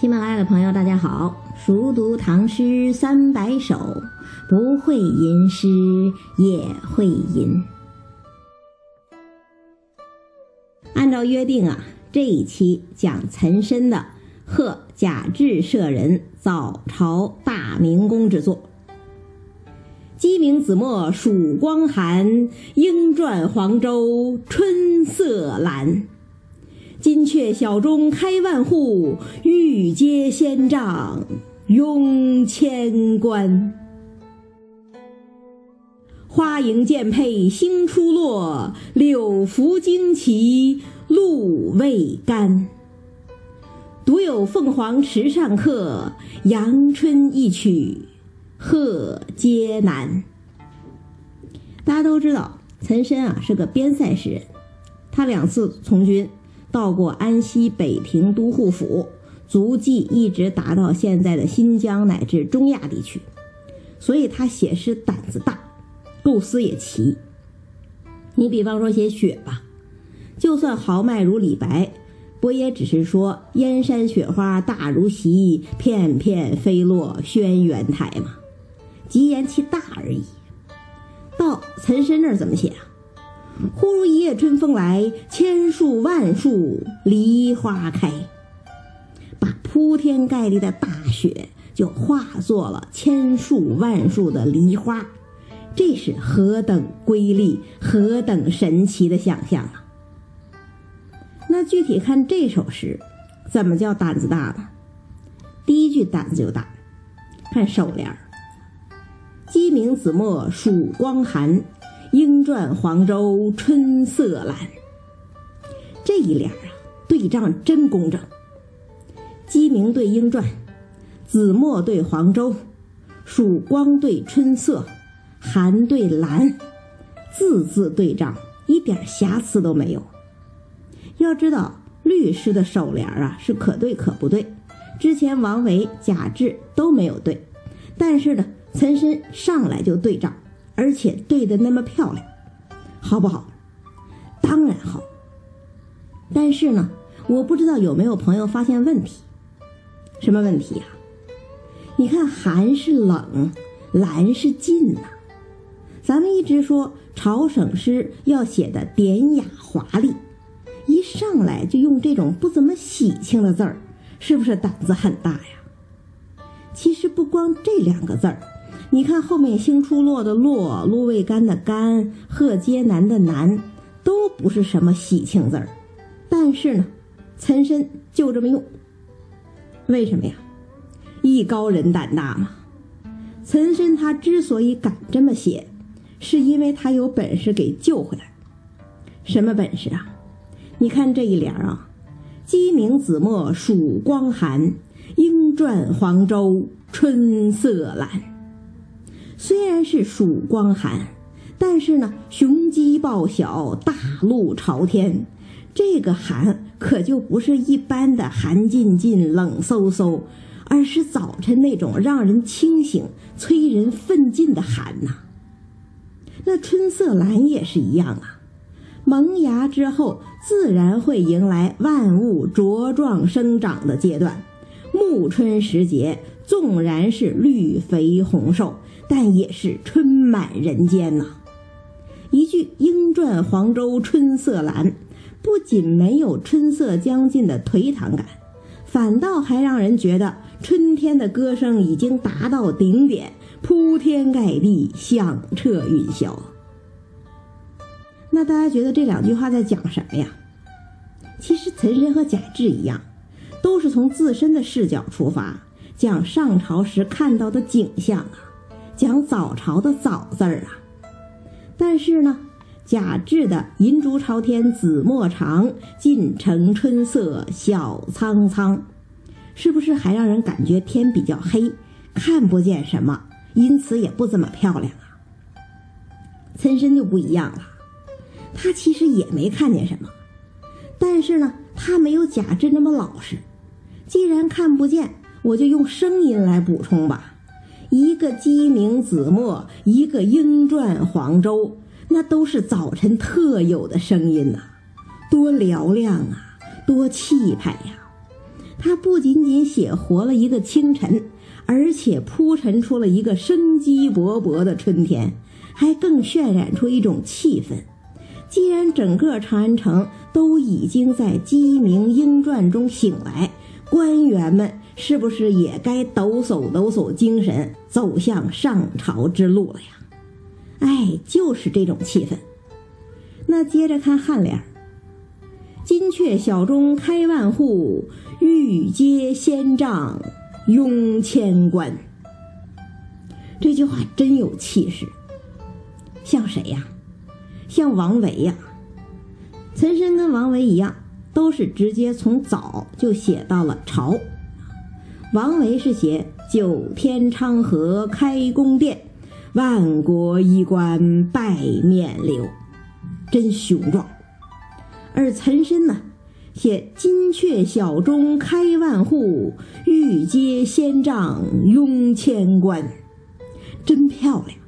喜马拉雅的朋友，大家好！熟读唐诗三百首，不会吟诗也会吟。按照约定啊，这一期讲岑参的《贺贾至舍人早朝大明宫之作》。鸡鸣子墨曙光寒，莺啭黄州春色阑。金阙小钟开万户，玉阶仙仗拥千官。花迎剑佩星初落，柳拂旌旗露未干。独有凤凰池上客，阳春一曲贺阶南。大家都知道，岑参啊是个边塞诗人，他两次从军。到过安西北庭都护府，足迹一直达到现在的新疆乃至中亚地区，所以他写诗胆子大，构思也奇。你比方说写雪吧，就算豪迈如李白，不也只是说燕山雪花大如席，片片飞落轩辕台吗？极言其大而已。到岑参那儿怎么写啊？忽如一夜春风来，千树万树梨花开。把铺天盖地的大雪就化作了千树万树的梨花，这是何等瑰丽、何等神奇的想象啊！那具体看这首诗，怎么叫胆子大呢？第一句胆子就大，看首联儿：“鸡鸣子墨曙光寒。”莺啭黄州春色阑，这一联啊，对仗真工整。鸡鸣对莺啭，子墨对黄州，曙光对春色，寒对蓝，字字对仗，一点瑕疵都没有。要知道，律诗的首联啊是可对可不对，之前王维、贾至都没有对，但是呢，岑参上来就对仗。而且对的那么漂亮，好不好？当然好。但是呢，我不知道有没有朋友发现问题？什么问题呀？你看，寒是冷，蓝是近呐。咱们一直说朝省诗要写的典雅华丽，一上来就用这种不怎么喜庆的字儿，是不是胆子很大呀？其实不光这两个字儿。你看后面“星出落”的“落”，“露未干”的“干”，“贺接南”的“南”，都不是什么喜庆字儿，但是呢，岑参就这么用。为什么呀？艺高人胆大嘛。岑参他之所以敢这么写，是因为他有本事给救回来。什么本事啊？你看这一联啊：“鸡鸣子墨曙光寒，莺啭黄州春色阑。”虽然是曙光寒，但是呢，雄鸡报晓，大路朝天。这个寒可就不是一般的寒浸浸、冷飕飕，而是早晨那种让人清醒、催人奋进的寒呐。那春色阑也是一样啊，萌芽之后，自然会迎来万物茁壮生长的阶段。暮春时节，纵然是绿肥红瘦。但也是春满人间呐！一句“莺转黄州春色阑”，不仅没有春色将近的颓唐感，反倒还让人觉得春天的歌声已经达到顶点，铺天盖地，响彻云霄。那大家觉得这两句话在讲什么呀？其实岑参和贾至一样，都是从自身的视角出发，讲上朝时看到的景象啊。讲早朝的“早”字儿啊，但是呢，贾至的“银烛朝天紫墨长，尽城春色晓苍苍”，是不是还让人感觉天比较黑，看不见什么，因此也不怎么漂亮啊？岑参就不一样了，他其实也没看见什么，但是呢，他没有贾至那么老实。既然看不见，我就用声音来补充吧。一个鸡鸣子墨，一个莺啭黄州，那都是早晨特有的声音呐，多嘹亮啊，多气派呀！他不仅仅写活了一个清晨，而且铺陈出了一个生机勃勃的春天，还更渲染出一种气氛。既然整个长安城都已经在鸡鸣莺啭中醒来，官员们是不是也该抖擞抖擞精神，走向上朝之路了呀？哎，就是这种气氛。那接着看颔联金阙小钟开万户，玉阶仙帐拥千官。这句话真有气势，像谁呀？像王维呀。岑参跟王维一样，都是直接从早就写到了朝。王维是写九天昌河开宫殿，万国衣冠拜冕旒，真雄壮。而岑参呢，写金阙小钟开万户，玉阶仙帐拥千官，真漂亮。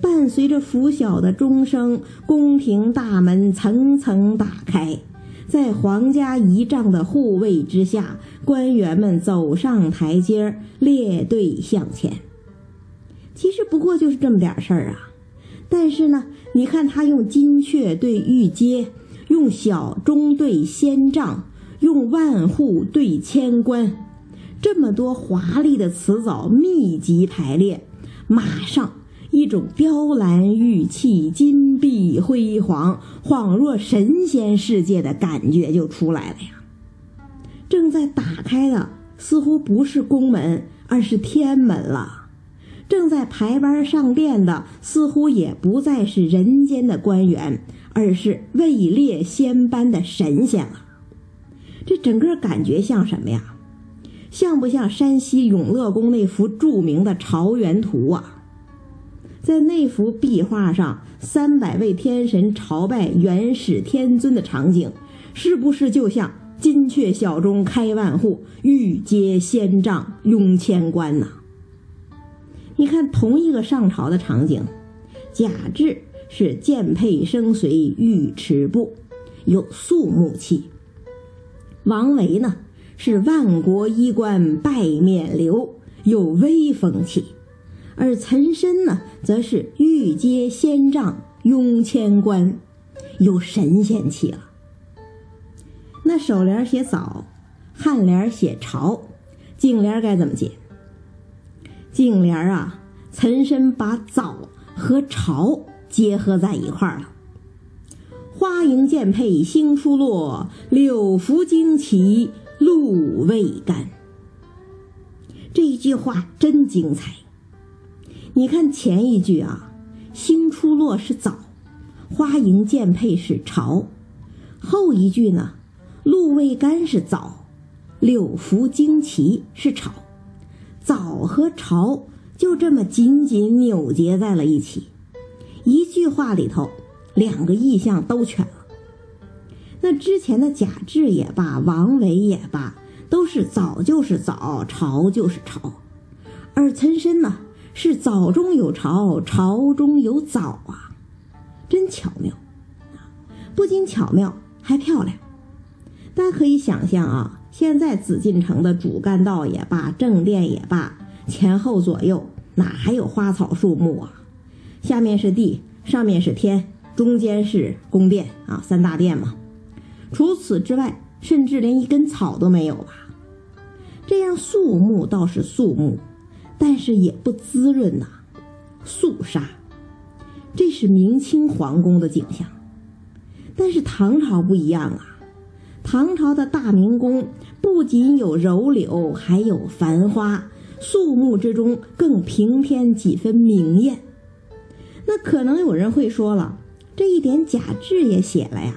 伴随着拂晓的钟声，宫廷大门层层打开，在皇家仪仗的护卫之下，官员们走上台阶，列队向前。其实不过就是这么点事儿啊，但是呢，你看他用金阙对玉阶。用小钟对仙杖，用万户对千官，这么多华丽的词藻密集排列，马上一种雕栏玉砌、金碧辉煌、恍若神仙世界的感觉就出来了呀！正在打开的似乎不是宫门，而是天门了；正在排班上殿的似乎也不再是人间的官员。而是位列仙班的神仙了，这整个感觉像什么呀？像不像山西永乐宫那幅著名的朝元图啊？在那幅壁画上，三百位天神朝拜元始天尊的场景，是不是就像金阙小钟开万户，玉阶仙帐拥千官呢？你看，同一个上朝的场景，贾至。是剑佩生随玉尺步，有肃穆气。王维呢是万国衣冠拜冕旒，有威风气。而岑参呢则是玉阶仙帐拥千官，有神仙气了。那首联写早，颔联写朝，颈联该怎么解？颈联啊，岑参把早和朝。结合在一块儿了。花迎剑佩星初落，柳拂旌旗露未干。这一句话真精彩。你看前一句啊，星出落是早，花迎剑佩是朝；后一句呢，露未干是早，柳拂旌旗是朝。早和朝就这么紧紧扭结在了一起。一句话里头，两个意象都全了。那之前的贾至也罢，王维也罢，都是早就是早，朝就是朝，而岑参呢，是早中有朝，朝中有早啊，真巧妙不仅巧妙，还漂亮。大家可以想象啊，现在紫禁城的主干道也罢，正殿也罢，前后左右哪还有花草树木啊？下面是地，上面是天，中间是宫殿啊，三大殿嘛。除此之外，甚至连一根草都没有吧？这样肃穆倒是肃穆，但是也不滋润呐，肃杀。这是明清皇宫的景象，但是唐朝不一样啊。唐朝的大明宫不仅有柔柳，还有繁花，肃穆之中更平添几分明艳。那可能有人会说了，这一点贾至也写了呀，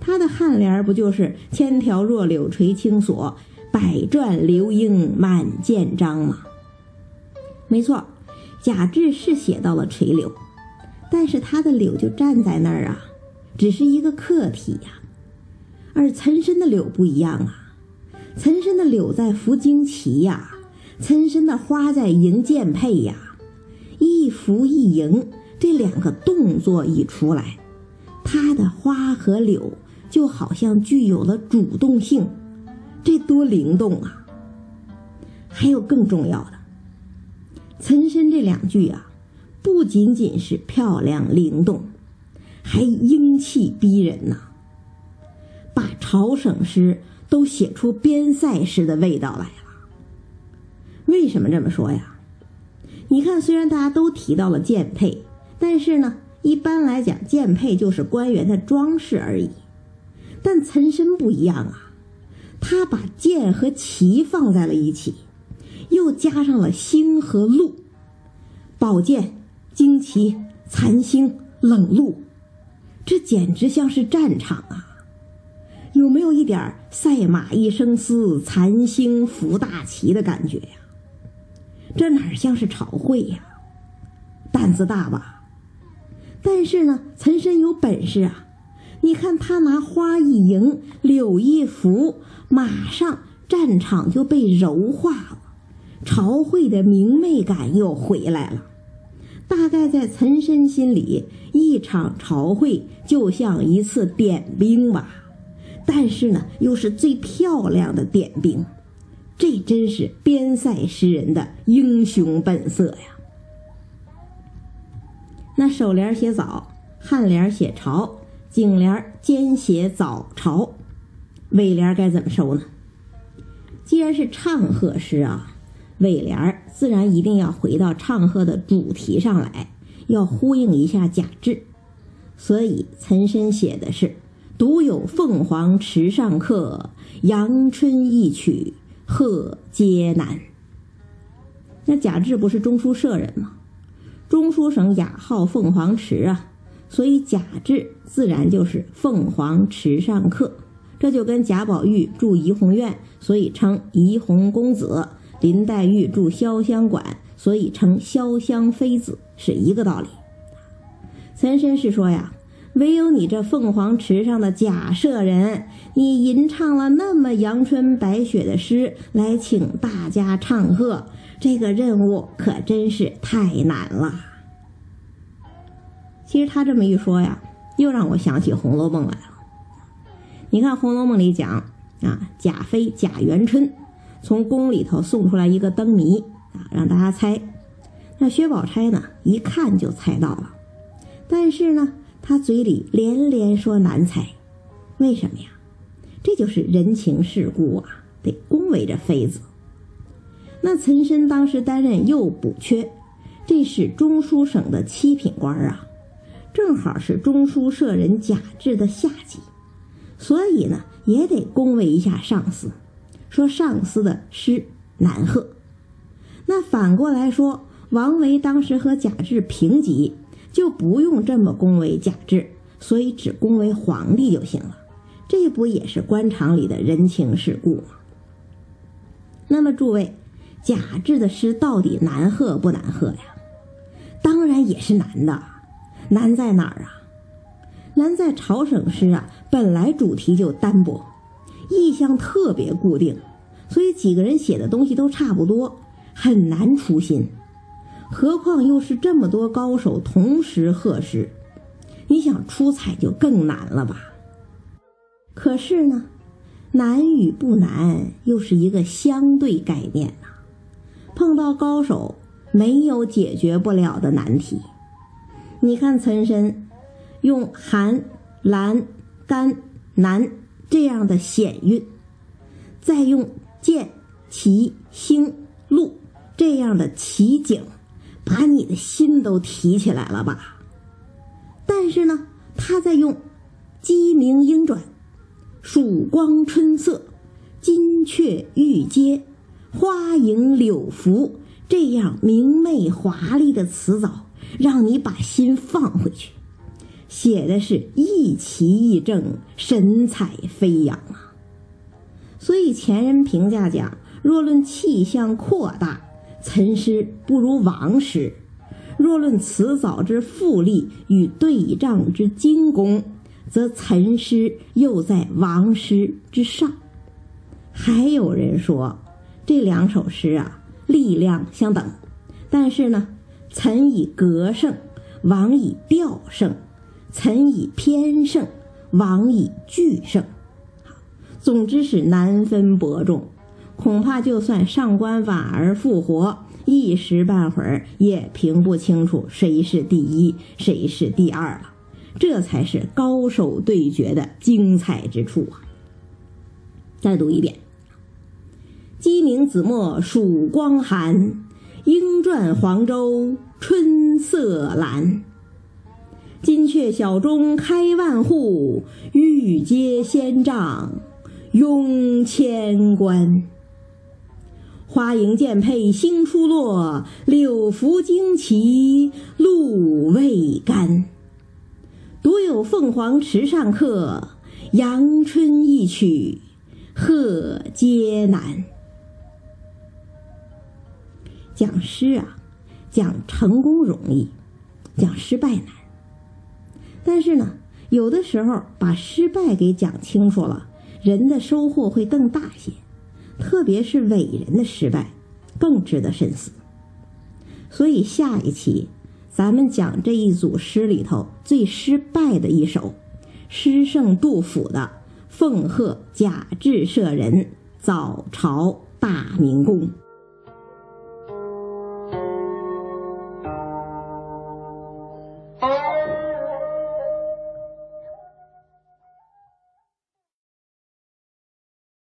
他的颔联不就是“千条弱柳垂青锁，百转流莺满建章”吗？没错，贾至是写到了垂柳，但是他的柳就站在那儿啊，只是一个客体呀。而岑参的柳不一样啊，岑参的柳在拂旌旗呀，岑参的花在迎剑佩呀，一拂一迎。这两个动作一出来，它的花和柳就好像具有了主动性，这多灵动啊！还有更重要的，“岑参”这两句啊，不仅仅是漂亮灵动，还英气逼人呐，把朝省诗都写出边塞诗的味道来了。为什么这么说呀？你看，虽然大家都提到了剑佩，但是呢，一般来讲，剑佩就是官员的装饰而已。但岑参不一样啊，他把剑和旗放在了一起，又加上了星和露，宝剑、旌旗、残星、冷露，这简直像是战场啊！有没有一点赛马一声嘶，残星拂大旗的感觉呀？这哪像是朝会呀？胆子大吧？但是呢，岑参有本事啊！你看他拿花一迎，柳一拂，马上战场就被柔化了，朝会的明媚感又回来了。大概在岑参心里，一场朝会就像一次点兵吧，但是呢，又是最漂亮的点兵。这真是边塞诗人的英雄本色呀！那首联写早，颔联写朝，颈联兼写早朝，尾联该怎么收呢？既然是唱和诗啊，尾联儿自然一定要回到唱和的主题上来，要呼应一下贾至。所以岑参写的是“独有凤凰池上客，阳春一曲”。贺皆难。那贾至不是中书舍人吗？中书省雅号凤凰池啊，所以贾至自然就是凤凰池上客。这就跟贾宝玉住怡红院，所以称怡红公子；林黛玉住潇湘馆，所以称潇湘妃子，是一个道理。岑参是说呀。唯有你这凤凰池上的贾舍人，你吟唱了那么阳春白雪的诗来请大家唱和，这个任务可真是太难了。其实他这么一说呀，又让我想起《红楼梦》来了。你看《红楼梦》里讲啊，贾妃贾元春从宫里头送出来一个灯谜啊，让大家猜。那薛宝钗呢，一看就猜到了，但是呢。他嘴里连连说难猜，为什么呀？这就是人情世故啊，得恭维着妃子。那岑参当时担任右补缺，这是中书省的七品官啊，正好是中书舍人贾至的下级，所以呢也得恭维一下上司，说上司的诗难贺。那反过来说，王维当时和贾至平级。就不用这么恭维贾至，所以只恭维皇帝就行了。这不也是官场里的人情世故吗？那么诸位，贾至的诗到底难贺不难贺呀？当然也是难的。难在哪儿啊？难在朝省诗啊，本来主题就单薄，意象特别固定，所以几个人写的东西都差不多，很难出新。何况又是这么多高手同时贺诗，你想出彩就更难了吧？可是呢，难与不难又是一个相对概念呐。碰到高手，没有解决不了的难题。你看岑参用寒、蓝、干、难这样的险韵，再用剑、旗、星、露这样的奇景。把你的心都提起来了吧？但是呢，他在用鸡鸣莺转、曙光春色、金雀玉阶、花影柳拂这样明媚华丽的词藻，让你把心放回去，写的是意奇意正、神采飞扬啊！所以前人评价讲，若论气象扩大。岑诗不如王诗，若论辞藻之富丽与对仗之精工，则岑诗又在王诗之上。还有人说，这两首诗啊，力量相等，但是呢，岑以格胜，王以调胜；臣以偏胜，王以句胜。总之是难分伯仲，恐怕就算上官婉儿复活，一时半会儿也评不清楚谁是第一，谁是第二了。这才是高手对决的精彩之处啊！再读一遍：鸡鸣子墨曙光寒，莺啭黄州春色阑。金阙小钟开万户，玉阶仙帐拥千官。花迎剑佩星初落，柳拂旌旗露未干。独有凤凰池上客，阳春一曲贺皆难。讲诗啊，讲成功容易，讲失败难。但是呢，有的时候把失败给讲清楚了，人的收获会更大些。特别是伟人的失败，更值得深思。所以下一期咱们讲这一组诗里头最失败的一首，诗圣杜甫的《奉贺贾至舍人早朝大明宫》。